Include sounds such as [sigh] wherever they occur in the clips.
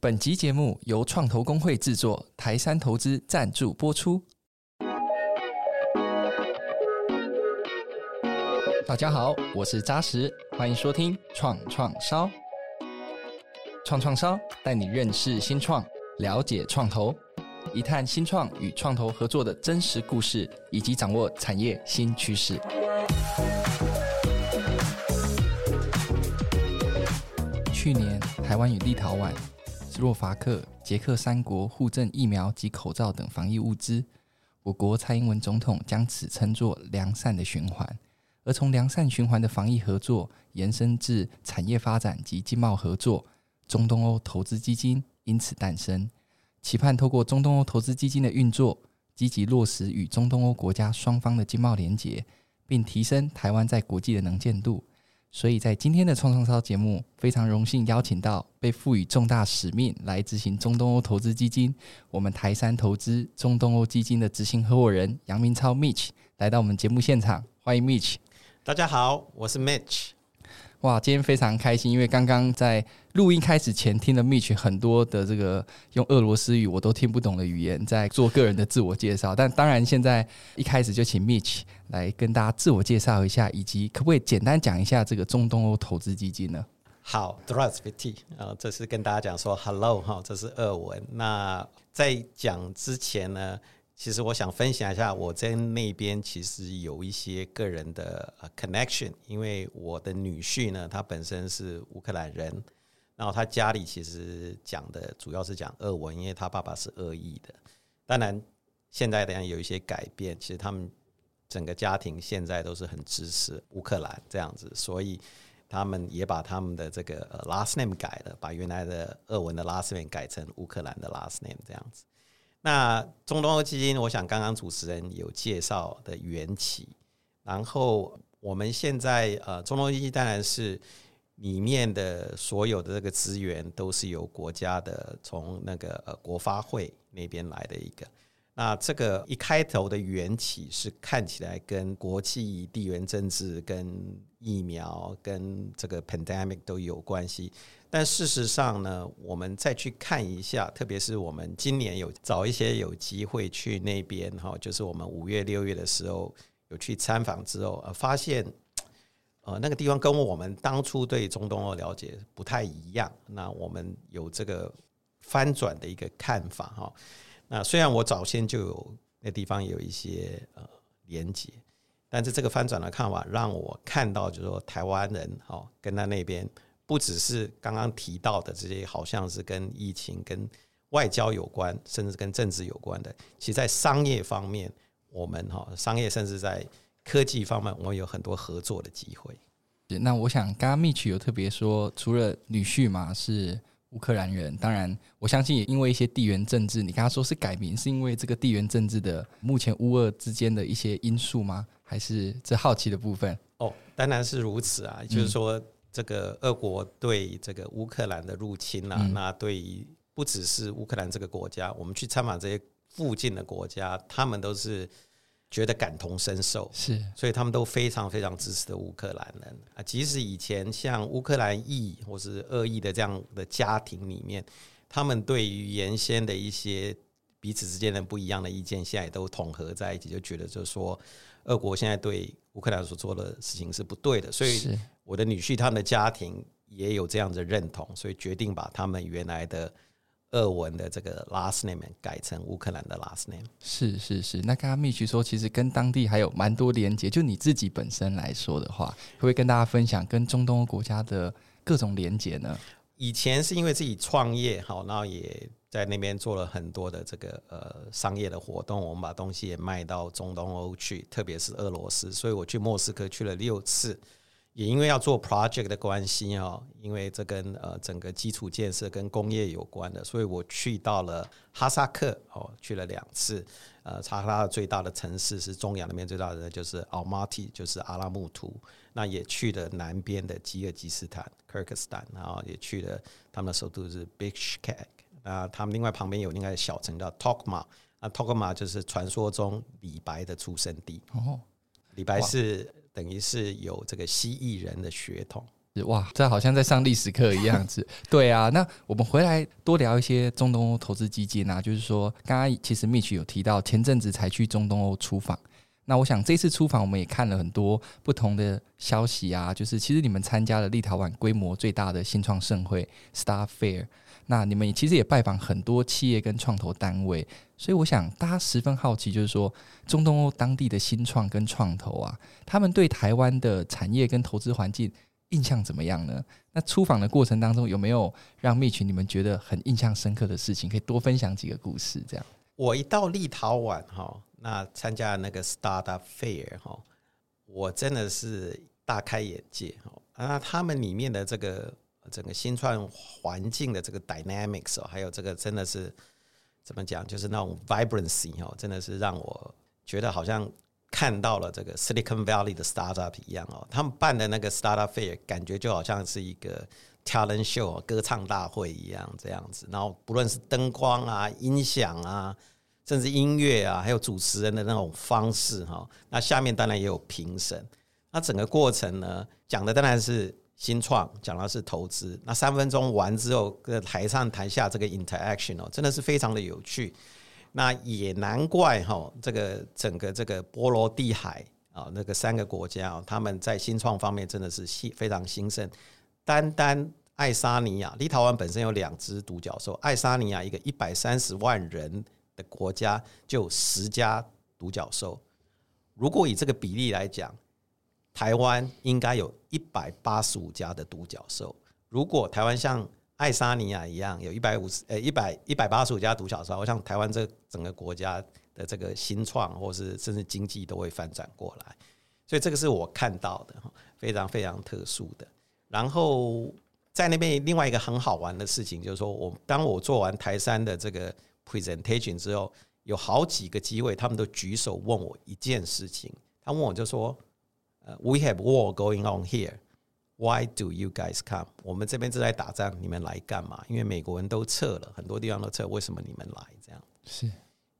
本集节目由创投公会制作，台山投资赞助播出。大家好，我是扎实，欢迎收听创创烧。创创烧带你认识新创，了解创投，一探新创与创投合作的真实故事，以及掌握产业新趋势。去年，台湾与立陶宛。斯洛伐克、捷克三国互赠疫苗及口罩等防疫物资，我国蔡英文总统将此称作良善的循环。而从良善循环的防疫合作延伸至产业发展及经贸合作，中东欧投资基金因此诞生，期盼透过中东欧投资基金的运作，积极落实与中东欧国家双方的经贸连结，并提升台湾在国际的能见度。所以在今天的创创超节目，非常荣幸邀请到被赋予重大使命来执行中东欧投资基金，我们台山投资中东欧基金的执行合伙人杨明超 Mitch 来到我们节目现场，欢迎 Mitch。大家好，我是 Mitch。哇，今天非常开心，因为刚刚在录音开始前，听了 Mitch 很多的这个用俄罗斯语我都听不懂的语言，在做个人的自我介绍。但当然，现在一开始就请 Mitch 来跟大家自我介绍一下，以及可不可以简单讲一下这个中东欧投资基金呢？好，drasvity 啊，这是跟大家讲说 hello 哈，这是俄文。那在讲之前呢？其实我想分享一下，我在那边其实有一些个人的 connection，因为我的女婿呢，他本身是乌克兰人，然后他家里其实讲的主要是讲俄文，因为他爸爸是俄裔的。当然，现在当然有一些改变，其实他们整个家庭现在都是很支持乌克兰这样子，所以他们也把他们的这个 last name 改了，把原来的俄文的 last name 改成乌克兰的 last name 这样子。那中东欧基金，我想刚刚主持人有介绍的缘起，然后我们现在呃，中东基金当然是里面的所有的这个资源都是由国家的从那个呃国发会那边来的一个。那这个一开头的缘起是看起来跟国际地缘政治、跟疫苗、跟这个 pandemic 都有关系。但事实上呢，我们再去看一下，特别是我们今年有找一些有机会去那边哈，就是我们五月六月的时候有去参访之后，呃，发现呃那个地方跟我们当初对中东欧了解不太一样。那我们有这个翻转的一个看法哈。那虽然我早先就有那地方有一些呃连接，但是这个翻转的看法让我看到，就是说台湾人哈跟他那边。不只是刚刚提到的这些，好像是跟疫情、跟外交有关，甚至跟政治有关的。其实，在商业方面，我们哈商业甚至在科技方面，我们有很多合作的机会。那我想，刚刚 Mitch 有特别说，除了女婿嘛是乌克兰人，当然我相信也因为一些地缘政治，你刚刚说是改名，是因为这个地缘政治的目前乌俄之间的一些因素吗？还是这好奇的部分？哦，当然是如此啊，就是说。嗯这个俄国对这个乌克兰的入侵啊，那对于不只是乌克兰这个国家，我们去参访这些附近的国家，他们都是觉得感同身受，是，所以他们都非常非常支持的乌克兰人啊。即使以前像乌克兰裔或是俄裔的这样的家庭里面，他们对于原先的一些彼此之间的不一样的意见，现在也都统合在一起，就觉得就是说，俄国现在对乌克兰所做的事情是不对的，所以。我的女婿他们的家庭也有这样的认同，所以决定把他们原来的俄文的这个 last name 改成乌克兰的 last name。是是是，那刚刚 Mitch 说，其实跟当地还有蛮多连接。就你自己本身来说的话，会不会跟大家分享跟中东欧国家的各种连接呢？以前是因为自己创业，好，然后也在那边做了很多的这个呃商业的活动，我们把东西也卖到中东欧去，特别是俄罗斯，所以我去莫斯科去了六次。也因为要做 project 的关系啊，因为这跟呃整个基础建设跟工业有关的，所以我去到了哈萨克哦，去了两次。呃，查克拉的最大的城市是中亚那边最大的就是 Almaty，就是阿拉木图。那也去了南边的吉尔吉斯坦 Kyrgyzstan，然后也去了他们的首都是 Bishkek。那他们另外旁边有另外一个小城叫 Tokma，那 Tokma 就是传说中李白的出生地。哦，李白是。等于是有这个蜥蜴人的血统，哇，这好像在上历史课一样子。对啊，那我们回来多聊一些中东欧投资基金啊，就是说，刚刚其实 Mitch 有提到前阵子才去中东欧出访。那我想这次出访，我们也看了很多不同的消息啊，就是其实你们参加了立陶宛规模最大的新创盛会 Start Fair，那你们其实也拜访很多企业跟创投单位，所以我想大家十分好奇，就是说中东欧当地的新创跟创投啊，他们对台湾的产业跟投资环境印象怎么样呢？那出访的过程当中有没有让蜜群你们觉得很印象深刻的事情？可以多分享几个故事，这样。我一到立陶宛哈。那参加那个 Startup Fair 哈，我真的是大开眼界哈。那他们里面的这个整个新创环境的这个 dynamics 哦，还有这个真的是怎么讲，就是那种 vibrancy 哦，真的是让我觉得好像看到了这个 Silicon Valley 的 startup 一样哦。他们办的那个 Startup Fair 感觉就好像是一个 talent show 歌唱大会一样这样子。然后不论是灯光啊、音响啊。甚至音乐啊，还有主持人的那种方式哈，那下面当然也有评审。那整个过程呢，讲的当然是新创，讲的是投资。那三分钟完之后，跟台上台下这个 interaction 哦，真的是非常的有趣。那也难怪哈，这个整个这个波罗的海啊，那个三个国家啊，他们在新创方面真的是非常兴盛。单单爱沙尼亚，立陶宛本身有两只独角兽，爱沙尼亚一个一百三十万人。的国家就有十家独角兽，如果以这个比例来讲，台湾应该有一百八十五家的独角兽。如果台湾像爱沙尼亚一样有一百五十呃一百一百八十五家独角兽，我想台湾这整个国家的这个新创或是甚至经济都会翻转过来。所以这个是我看到的非常非常特殊的。然后在那边另外一个很好玩的事情就是说，我当我做完台山的这个。presentation 之后，有好几个机会，他们都举手问我一件事情。他问我就说：“，We have war going on here. Why do you guys come？” 我们这边正在打仗，你们来干嘛？因为美国人都撤了，很多地方都撤，为什么你们来？这样是。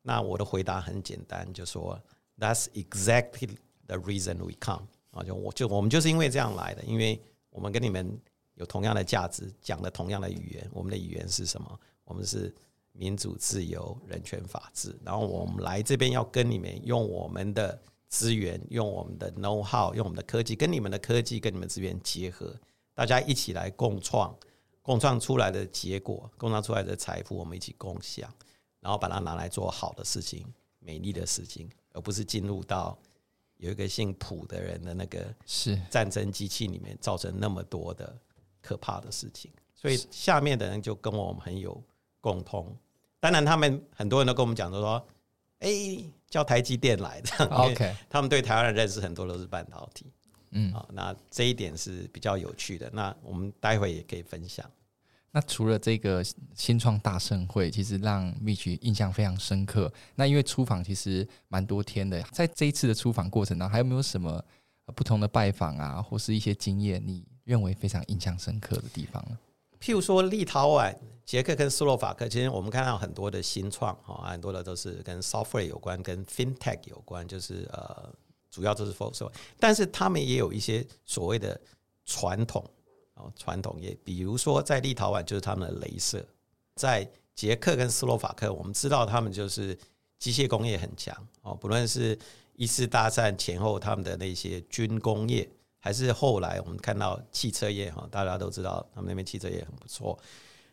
那我的回答很简单，就说：“That's exactly the reason we come。”啊，就我就我们就是因为这样来的，因为我们跟你们有同样的价值，讲的同样的语言。我们的语言是什么？我们是。民主、自由、人权、法治，然后我们来这边要跟你们用我们的资源，用我们的 know how，用我们的科技，跟你们的科技跟你们资源结合，大家一起来共创，共创出来的结果，共创出来的财富，我们一起共享，然后把它拿来做好的事情、美丽的事情，而不是进入到有一个姓普的人的那个是战争机器里面，造成那么多的可怕的事情。所以下面的人就跟我们很有共通。当然，他们很多人都跟我们讲，都说：“哎，叫台积电来的。[laughs] ” OK，他们对台湾的认识很多都是半导体。嗯，好，那这一点是比较有趣的。那我们待会也可以分享。那除了这个新创大盛会，其实让 Mitch 印象非常深刻。那因为出访其实蛮多天的，在这一次的出访过程当中，还有没有什么不同的拜访啊，或是一些经验，你认为非常印象深刻的地方呢？譬如说，立陶宛、捷克跟斯洛伐克，其实我们看到很多的新创，哈，很多的都是跟 software 有关，跟 fintech 有关，就是呃，主要都是 focus。但是他们也有一些所谓的传统，哦，传统业，比如说在立陶宛就是他们的雷射，在捷克跟斯洛伐克，我们知道他们就是机械工业很强，哦，不论是一次大战前后他们的那些军工业。还是后来我们看到汽车业哈，大家都知道他们那边汽车业很不错。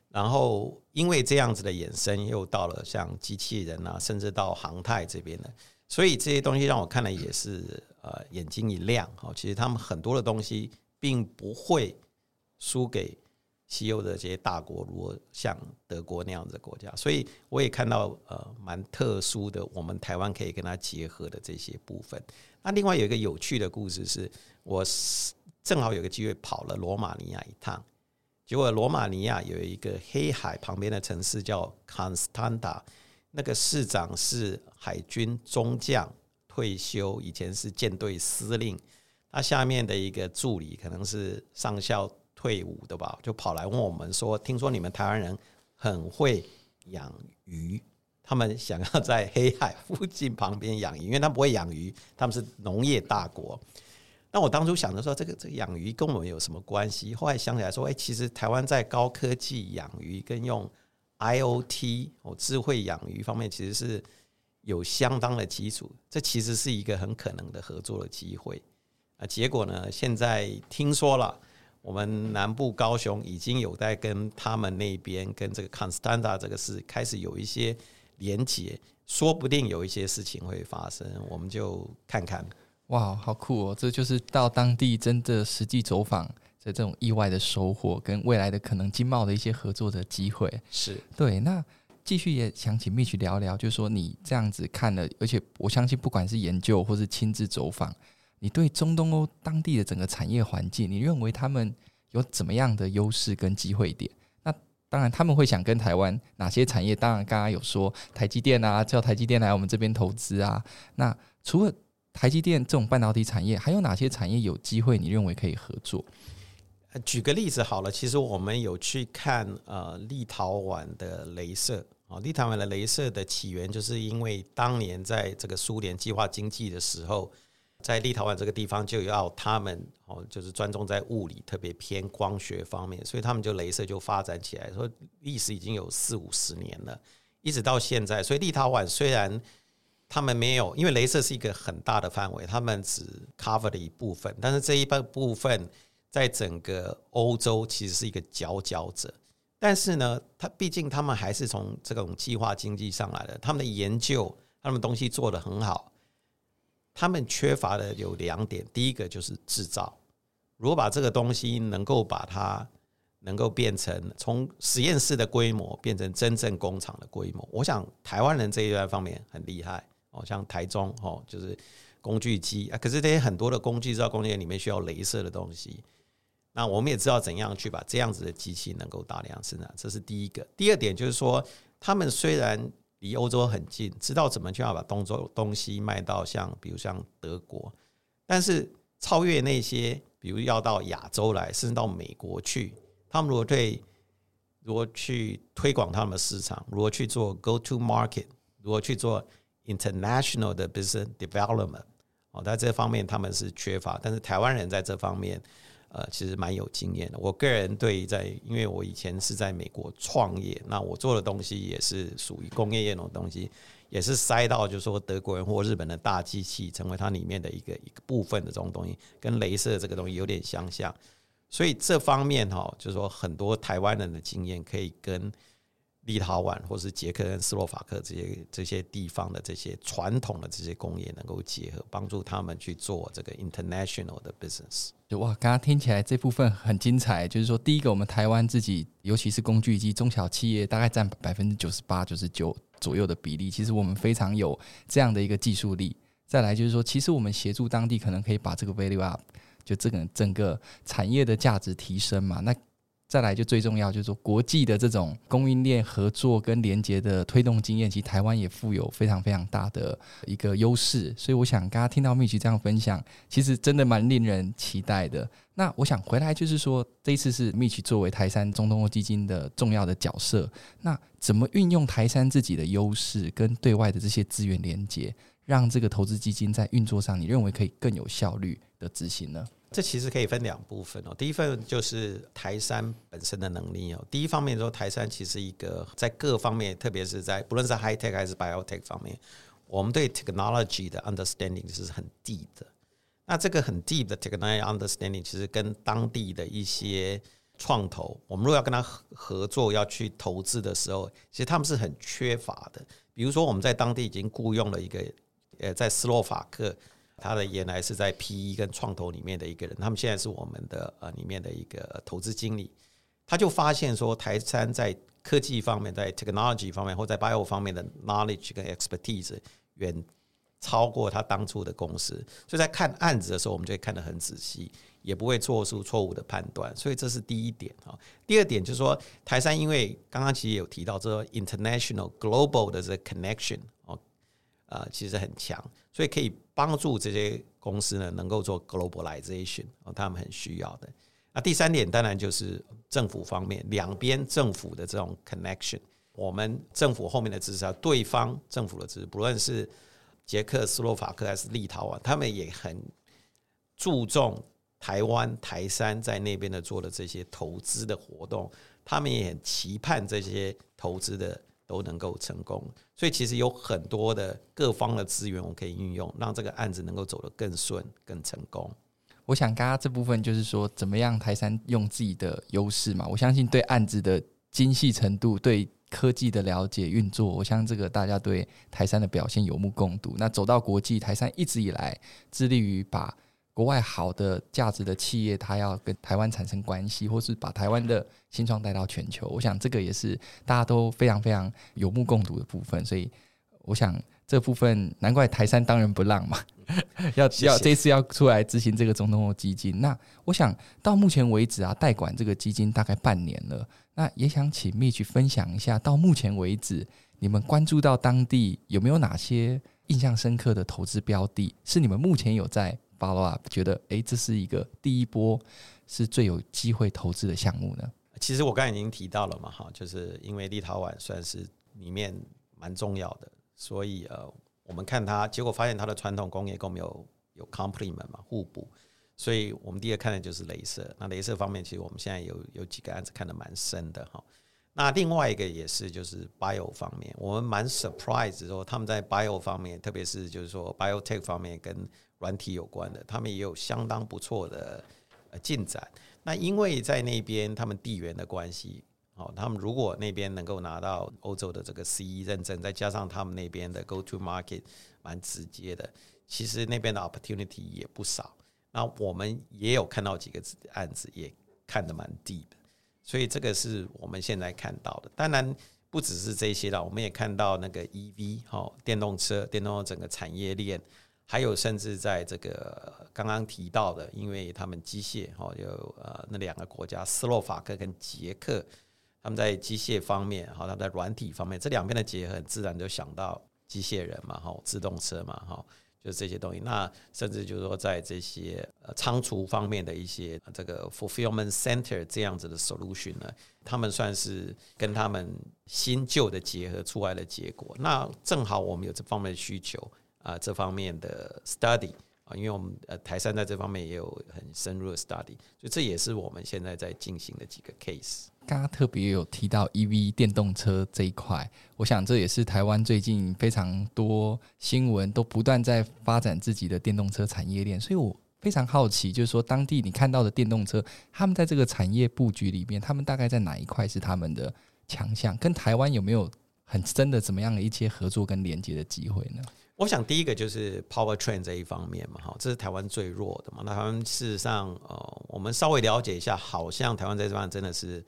然后因为这样子的衍生，又到了像机器人啊，甚至到航太这边的，所以这些东西让我看了也是呃眼睛一亮哈。其实他们很多的东西并不会输给西欧的这些大国，如果像德国那样子的国家。所以我也看到呃蛮特殊的，我们台湾可以跟它结合的这些部分。那另外有一个有趣的故事是。我正好有个机会跑了罗马尼亚一趟，结果罗马尼亚有一个黑海旁边的城市叫康斯坦达，那个市长是海军中将退休，以前是舰队司令，他下面的一个助理可能是上校退伍的吧，就跑来问我们说：“听说你们台湾人很会养鱼，他们想要在黑海附近旁边养鱼，因为他们不会养鱼，他们是农业大国。”那我当初想着说，这个这个养鱼跟我们有什么关系？后来想起来说，哎，其实台湾在高科技养鱼跟用 IOT 哦智慧养鱼方面，其实是有相当的基础。这其实是一个很可能的合作的机会啊。结果呢，现在听说了，我们南部高雄已经有在跟他们那边跟这个 Constanta 这个事开始有一些连结，说不定有一些事情会发生，我们就看看。哇，好酷哦！这就是到当地真的实际走访的这种意外的收获，跟未来的可能经贸的一些合作的机会。是对。那继续也想请 Mitch 聊聊，就是说你这样子看了，而且我相信不管是研究或是亲自走访，你对中东欧当地的整个产业环境，你认为他们有怎么样的优势跟机会点？那当然他们会想跟台湾哪些产业？当然刚刚有说台积电啊，叫台积电来我们这边投资啊。那除了台积电这种半导体产业，还有哪些产业有机会？你认为可以合作？举个例子好了，其实我们有去看呃立陶宛的镭射啊，立陶宛的镭射的起源，就是因为当年在这个苏联计划经济的时候，在立陶宛这个地方就要他们哦，就是专注在物理，特别偏光学方面，所以他们就镭射就发展起来，说历史已经有四五十年了，一直到现在。所以立陶宛虽然他们没有，因为镭射是一个很大的范围，他们只 cover 了一部分，但是这一半部分在整个欧洲其实是一个佼佼者。但是呢，他毕竟他们还是从这种计划经济上来的，他们的研究，他们东西做得很好。他们缺乏的有两点，第一个就是制造。如果把这个东西能够把它能够变成从实验室的规模变成真正工厂的规模，我想台湾人这一段方面很厉害。哦，像台中哦，就是工具机啊，可是这些很多的工具制造工业里面需要镭射的东西。那我们也知道怎样去把这样子的机器能够大量生产，这是第一个。第二点就是说，他们虽然离欧洲很近，知道怎么去要把东洲东西卖到像比如像德国，但是超越那些，比如要到亚洲来，甚至到美国去，他们如果对如果去推广他们的市场，如果去做 go to market，如果去做 International 的 business development 哦，在这方面他们是缺乏，但是台湾人在这方面，呃，其实蛮有经验的。我个人对在，因为我以前是在美国创业，那我做的东西也是属于工业业那种东西，也是塞到就是说德国人或日本的大机器，成为它里面的一个一个部分的这种东西，跟镭射这个东西有点相像，所以这方面哈，就是说很多台湾人的经验可以跟。立陶宛或是捷克跟斯洛伐克这些这些地方的这些传统的这些工业能够结合，帮助他们去做这个 international 的 business。哇，刚刚听起来这部分很精彩。就是说，第一个，我们台湾自己，尤其是工具机中小企业，大概占百分之九十八、九十九左右的比例。其实我们非常有这样的一个技术力。再来就是说，其实我们协助当地，可能可以把这个 value up，就这个整个产业的价值提升嘛。那再来就最重要，就是说国际的这种供应链合作跟连接的推动经验，其实台湾也富有非常非常大的一个优势。所以我想刚刚听到 Mitch 这样分享，其实真的蛮令人期待的。那我想回来就是说，这一次是 Mitch 作为台山中东欧基金的重要的角色，那怎么运用台山自己的优势跟对外的这些资源连接，让这个投资基金在运作上，你认为可以更有效率的执行呢？这其实可以分两部分哦。第一份就是台山本身的能力哦。第一方面说，台山其实一个在各方面，特别是在不论是 high tech 还是 biotech 方面，我们对 technology 的 understanding 是很 deep 的。那这个很 deep 的 technology understanding，其实跟当地的一些创投，我们如果要跟他合作，要去投资的时候，其实他们是很缺乏的。比如说，我们在当地已经雇佣了一个，呃，在斯洛伐克。他的原来是在 PE 跟创投里面的一个人，他们现在是我们的呃里面的一个投资经理，他就发现说台山在科技方面，在 technology 方面或在 bio 方面的 knowledge 跟 expertise 远超过他当初的公司，所以在看案子的时候，我们就会看得很仔细，也不会做出错误的判断，所以这是第一点啊。第二点就是说，台山因为刚刚其实有提到这个 international global 的这个 connection 哦，呃，其实很强，所以可以。帮助这些公司呢，能够做 globalization，哦，他们很需要的。那第三点当然就是政府方面，两边政府的这种 connection，我们政府后面的支持，对方政府的支持，不论是捷克斯洛伐克还是立陶宛，他们也很注重台湾台山在那边的做的这些投资的活动，他们也很期盼这些投资的都能够成功。所以其实有很多的各方的资源，我可以运用，让这个案子能够走得更顺、更成功。我想刚刚这部分就是说，怎么样台山用自己的优势嘛？我相信对案子的精细程度，对科技的了解运作，我相信这个大家对台山的表现有目共睹。那走到国际，台山一直以来致力于把国外好的价值的企业，它要跟台湾产生关系，或是把台湾的新创带到全球。我想这个也是大家都非常非常有目共睹的部分。所以我想这部分难怪台山当仁不让嘛。[laughs] 要要这次要出来执行这个中东欧基金，那我想到目前为止啊，代管这个基金大概半年了，那也想请 Mitch 分享一下，到目前为止你们关注到当地有没有哪些印象深刻的投资标的，是你们目前有在 follow up，觉得诶，这是一个第一波是最有机会投资的项目呢？其实我刚才已经提到了嘛，哈，就是因为立陶宛算是里面蛮重要的，所以呃。我们看它，结果发现它的传统工业跟我们有有 complement 嘛，互补，所以我们第一个看的就是镭射。那镭射方面，其实我们现在有有几个案子看得蛮深的哈。那另外一个也是就是 bio 方面，我们蛮 surprise 说他们在 bio 方面，特别是就是说 biotech 方面跟软体有关的，他们也有相当不错的呃进展。那因为在那边他们地缘的关系。哦，他们如果那边能够拿到欧洲的这个 CE 认证，再加上他们那边的 Go to Market 蛮直接的，其实那边的 Opportunity 也不少。那我们也有看到几个案子，也看得蛮 deep 的，所以这个是我们现在看到的。当然不只是这些了，我们也看到那个 EV 哈，电动车、电动车整个产业链，还有甚至在这个刚刚提到的，因为他们机械哈有呃那两个国家斯洛伐克跟捷克。他们在机械方面，好，他们在软体方面，这两边的结合，自然就想到机械人嘛，哈，自动车嘛，哈，就是这些东西。那甚至就是说，在这些仓储方面的一些这个 fulfillment center 这样子的 solution 呢，他们算是跟他们新旧的结合出来的结果。那正好我们有这方面的需求啊，这方面的 study 啊，因为我们呃台山在这方面也有很深入的 study，所以这也是我们现在在进行的几个 case。刚刚特别有提到 EV 电动车这一块，我想这也是台湾最近非常多新闻都不断在发展自己的电动车产业链，所以我非常好奇，就是说当地你看到的电动车，他们在这个产业布局里面，他们大概在哪一块是他们的强项？跟台湾有没有很深的怎么样的一些合作跟连接的机会呢？我想第一个就是 Powertrain 这一方面嘛，哈，这是台湾最弱的嘛。那台湾事实上，呃，我们稍微了解一下，好像台湾在这方面真的是。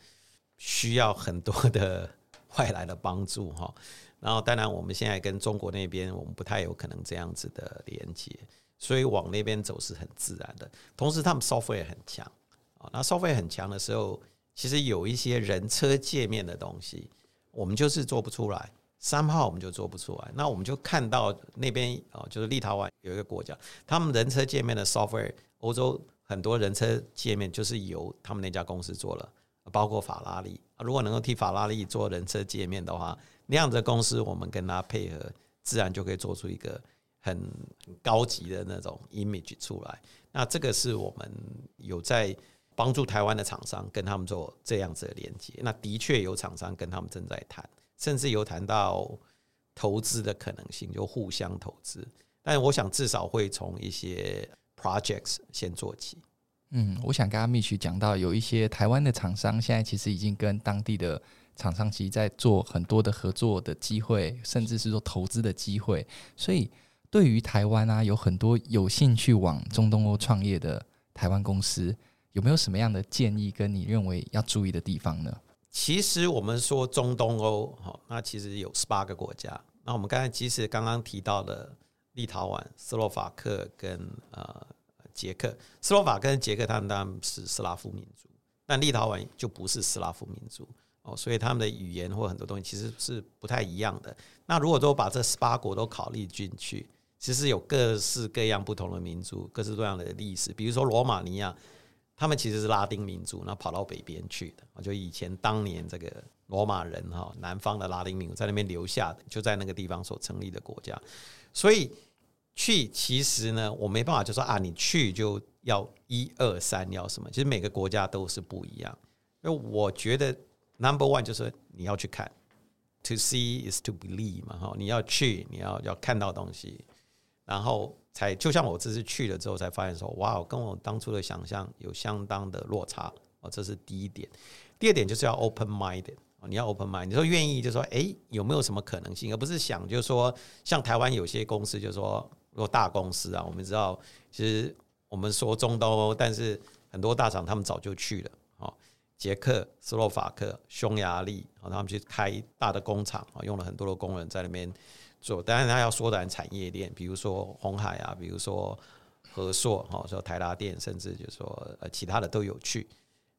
需要很多的 [laughs] 外来的帮助哈，然后当然我们现在跟中国那边，我们不太有可能这样子的连接，所以往那边走是很自然的。同时，他们 software 也很强啊，那 software 很强的时候，其实有一些人车界面的东西，我们就是做不出来，三号我们就做不出来。那我们就看到那边哦，就是立陶宛有一个国家，他们人车界面的 software，欧洲很多人车界面就是由他们那家公司做了。包括法拉利，如果能够替法拉利做人车界面的话，那样的公司我们跟他配合，自然就可以做出一个很高级的那种 image 出来。那这个是我们有在帮助台湾的厂商跟他们做这样子的连接。那的确有厂商跟他们正在谈，甚至有谈到投资的可能性，就互相投资。但我想至少会从一些 projects 先做起。嗯，我想跟阿 Mitch 讲到，有一些台湾的厂商现在其实已经跟当地的厂商其实在做很多的合作的机会，甚至是说投资的机会。所以对于台湾啊，有很多有兴趣往中东欧创业的台湾公司，有没有什么样的建议跟你认为要注意的地方呢？其实我们说中东欧，哈，那其实有十八个国家。那我们刚才其实刚刚提到的立陶宛、斯洛伐克跟呃。捷克、斯洛伐克跟捷克，他们当然是斯拉夫民族，但立陶宛就不是斯拉夫民族哦，所以他们的语言或很多东西其实是不太一样的。那如果都把这十八国都考虑进去，其实有各式各样不同的民族，各式各样的历史。比如说罗马尼亚，他们其实是拉丁民族，那跑到北边去的。就以前当年这个罗马人哈，南方的拉丁民族在那边留下的，就在那个地方所成立的国家，所以。去其实呢，我没办法就说啊，你去就要一二三要什么？其实每个国家都是不一样。因为我觉得 number one 就是你要去看，to see is to believe 嘛，哈，你要去，你要要看到东西，然后才就像我这次去了之后才发现说，哇，跟我当初的想象有相当的落差哦，这是第一点。第二点就是要 open minded。你要 open mind，你说愿意，就说哎，有没有什么可能性，而不是想就是说，像台湾有些公司，就是说，如果大公司啊，我们知道，其实我们说中东，但是很多大厂他们早就去了，哦，捷克斯洛伐克、匈牙利，他们去开大的工厂啊，用了很多的工人在那边做，当然他要缩短产业链，比如说红海啊，比如说和硕，哈，说台达电，甚至就是说呃其他的都有去，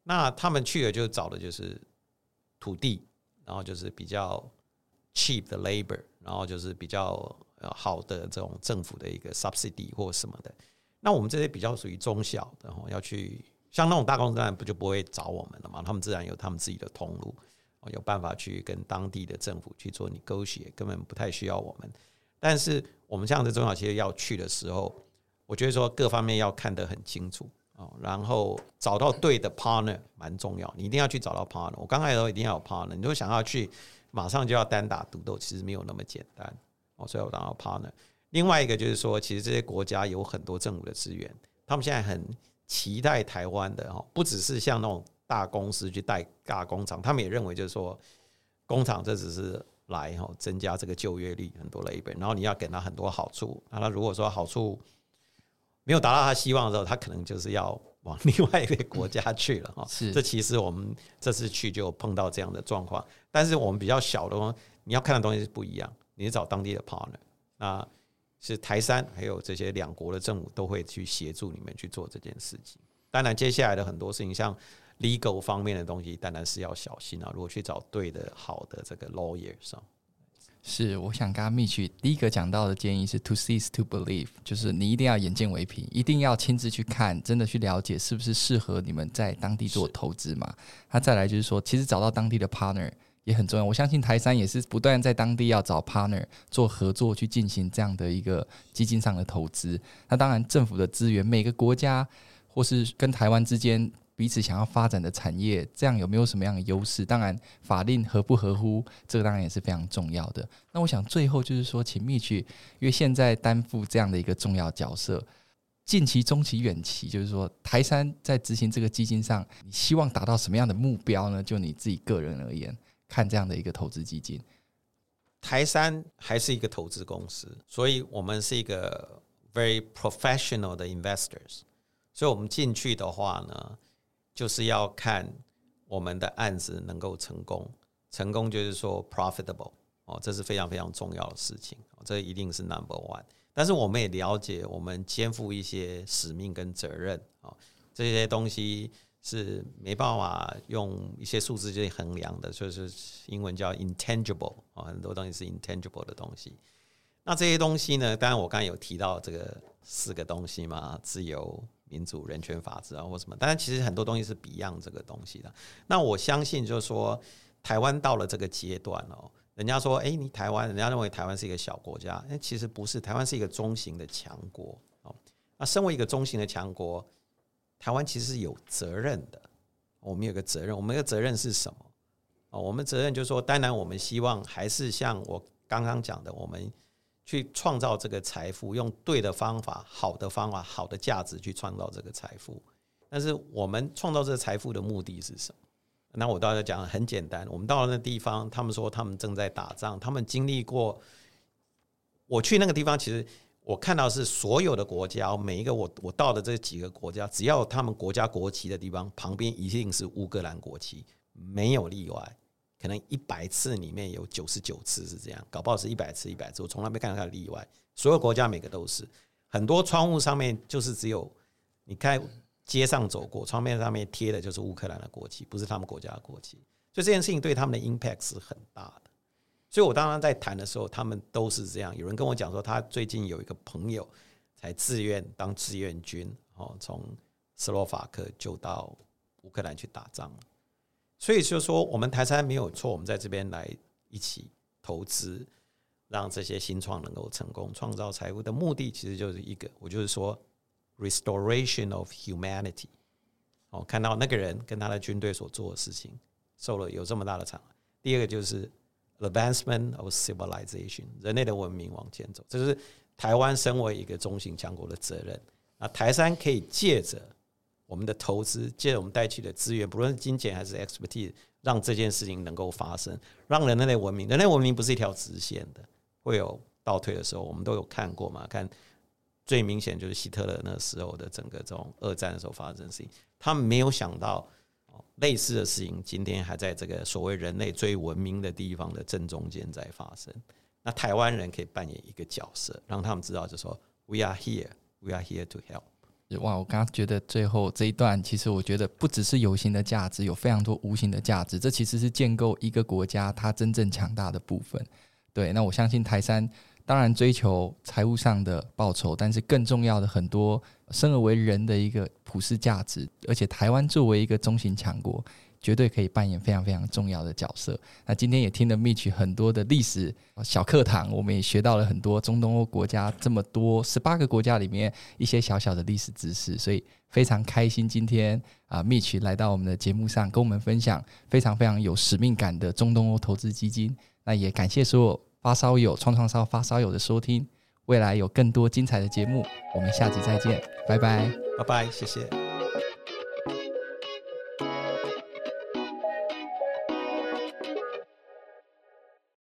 那他们去了就找的就是。土地，然后就是比较 cheap 的 labor，然后就是比较好的这种政府的一个 subsidy 或什么的。那我们这些比较属于中小，然后要去像那种大公司，当然不就不会找我们了嘛？他们自然有他们自己的通路，有办法去跟当地的政府去做 negotiate，根本不太需要我们。但是我们这样的中小企业要去的时候，我觉得说各方面要看得很清楚。哦，然后找到对的 partner 蛮重要，你一定要去找到 partner。我刚开始都一定要有 partner，你就想要去马上就要单打独斗，其实没有那么简单。哦，所以我当到 partner。另外一个就是说，其实这些国家有很多政府的资源，他们现在很期待台湾的哦，不只是像那种大公司去带大工厂，他们也认为就是说，工厂这只是来哈增加这个就业率，很多 labor，然后你要给他很多好处，那他如果说好处。没有达到他希望的时候，他可能就是要往另外一个国家去了哈。是，这其实我们这次去就碰到这样的状况。但是我们比较小的话，你要看的东西是不一样。你找当地的 partner，那是台山还有这些两国的政府都会去协助你们去做这件事情。当然，接下来的很多事情，像 legal 方面的东西，当然是要小心啊。如果去找对的、好的这个 lawyers。是，我想刚刚 Mitch 第一个讲到的建议是 to see is to believe，就是你一定要眼见为凭，一定要亲自去看，真的去了解是不是适合你们在当地做投资嘛？那再来就是说，其实找到当地的 partner 也很重要。我相信台山也是不断在当地要找 partner 做合作，去进行这样的一个基金上的投资。那当然，政府的资源，每个国家或是跟台湾之间。彼此想要发展的产业，这样有没有什么样的优势？当然，法令合不合乎，这个当然也是非常重要的。那我想最后就是说，请蜜趣因为现在担负这样的一个重要角色，近期、中期、远期，就是说台山在执行这个基金上，你希望达到什么样的目标呢？就你自己个人而言，看这样的一个投资基金，台山还是一个投资公司，所以我们是一个 very professional 的 investors，所以我们进去的话呢。就是要看我们的案子能够成功，成功就是说 profitable 哦，这是非常非常重要的事情，这一定是 number one。但是我们也了解，我们肩负一些使命跟责任啊，这些东西是没办法用一些数字去衡量的，就是英文叫 intangible 啊，很多东西是 intangible 的东西。那这些东西呢，当然我刚才有提到这个四个东西嘛，自由。民主、人权、法治啊，或什么？当然，其实很多东西是 beyond 这个东西的。那我相信，就是说，台湾到了这个阶段哦，人家说，哎，你台湾，人家认为台湾是一个小国家，哎，其实不是，台湾是一个中型的强国哦。那身为一个中型的强国，台湾其实是有责任的。我们有个责任，我们的责任是什么？哦，我们责任就是说，当然，我们希望还是像我刚刚讲的，我们。去创造这个财富，用对的方法、好的方法、好的价值去创造这个财富。但是我们创造这个财富的目的是什么？那我倒是讲很简单。我们到了那地方，他们说他们正在打仗，他们经历过。我去那个地方，其实我看到是所有的国家，每一个我我到的这几个国家，只要他们国家国旗的地方旁边一定是乌克兰国旗，没有例外。可能一百次里面有九十九次是这样，搞不好是一百次一百次，我从来没看到它例外。所有国家每个都是，很多窗户上面就是只有你看街上走过，窗面上面贴的就是乌克兰的国旗，不是他们国家的国旗。所以这件事情对他们的 impact 是很大的。所以我当时在谈的时候，他们都是这样。有人跟我讲说，他最近有一个朋友才自愿当志愿军，哦，从斯洛伐克就到乌克兰去打仗了。所以就是说，我们台山没有错，我们在这边来一起投资。让这些新创能够成功创造财富的目的，其实就是一个，我就是说，restoration of humanity。哦，看到那个人跟他的军队所做的事情，受了有这么大的伤。第二个就是 advancement of civilization，人类的文明往前走，这是台湾身为一个中型强国的责任。那台山可以借着我们的投资，借我们带去的资源，不论是金钱还是 expertise，让这件事情能够发生，让人类文明，人类文明不是一条直线的。会有倒退的时候，我们都有看过嘛？看最明显就是希特勒那时候的整个这种二战的时候发生的事情，他们没有想到类似的事情，今天还在这个所谓人类最文明的地方的正中间在发生。那台湾人可以扮演一个角色，让他们知道，就说 “We are here, we are here to help。”哇，我刚刚觉得最后这一段，其实我觉得不只是有形的价值，有非常多无形的价值。这其实是建构一个国家它真正强大的部分。对，那我相信台山当然追求财务上的报酬，但是更重要的很多生而为人的一个普世价值，而且台湾作为一个中型强国，绝对可以扮演非常非常重要的角色。那今天也听了 Mitch 很多的历史小课堂，我们也学到了很多中东欧国家这么多十八个国家里面一些小小的历史知识，所以非常开心今天啊 Mitch 来到我们的节目上跟我们分享非常非常有使命感的中东欧投资基金。那也感谢所有。发烧友、创创烧发烧友的收听，未来有更多精彩的节目，我们下集再见，拜拜，拜拜，谢谢。